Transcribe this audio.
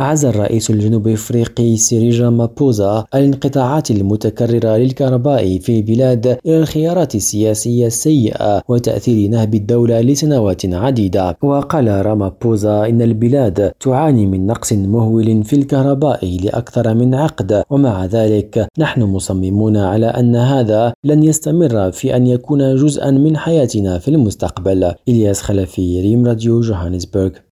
عزا الرئيس الجنوب إفريقي سيريل رامابوزا الانقطاعات المتكررة للكهرباء في البلاد إلى الخيارات السياسية السيئة وتأثير نهب الدولة لسنوات عديدة. وقال رامابوزا إن البلاد تعاني من نقص مهول في الكهرباء لأكثر من عقد ومع ذلك نحن مصممون على أن هذا لن يستمر في أن يكون جزءا من حياتنا في المستقبل. إلياس خلفي ريم راديو جوهانسبرغ.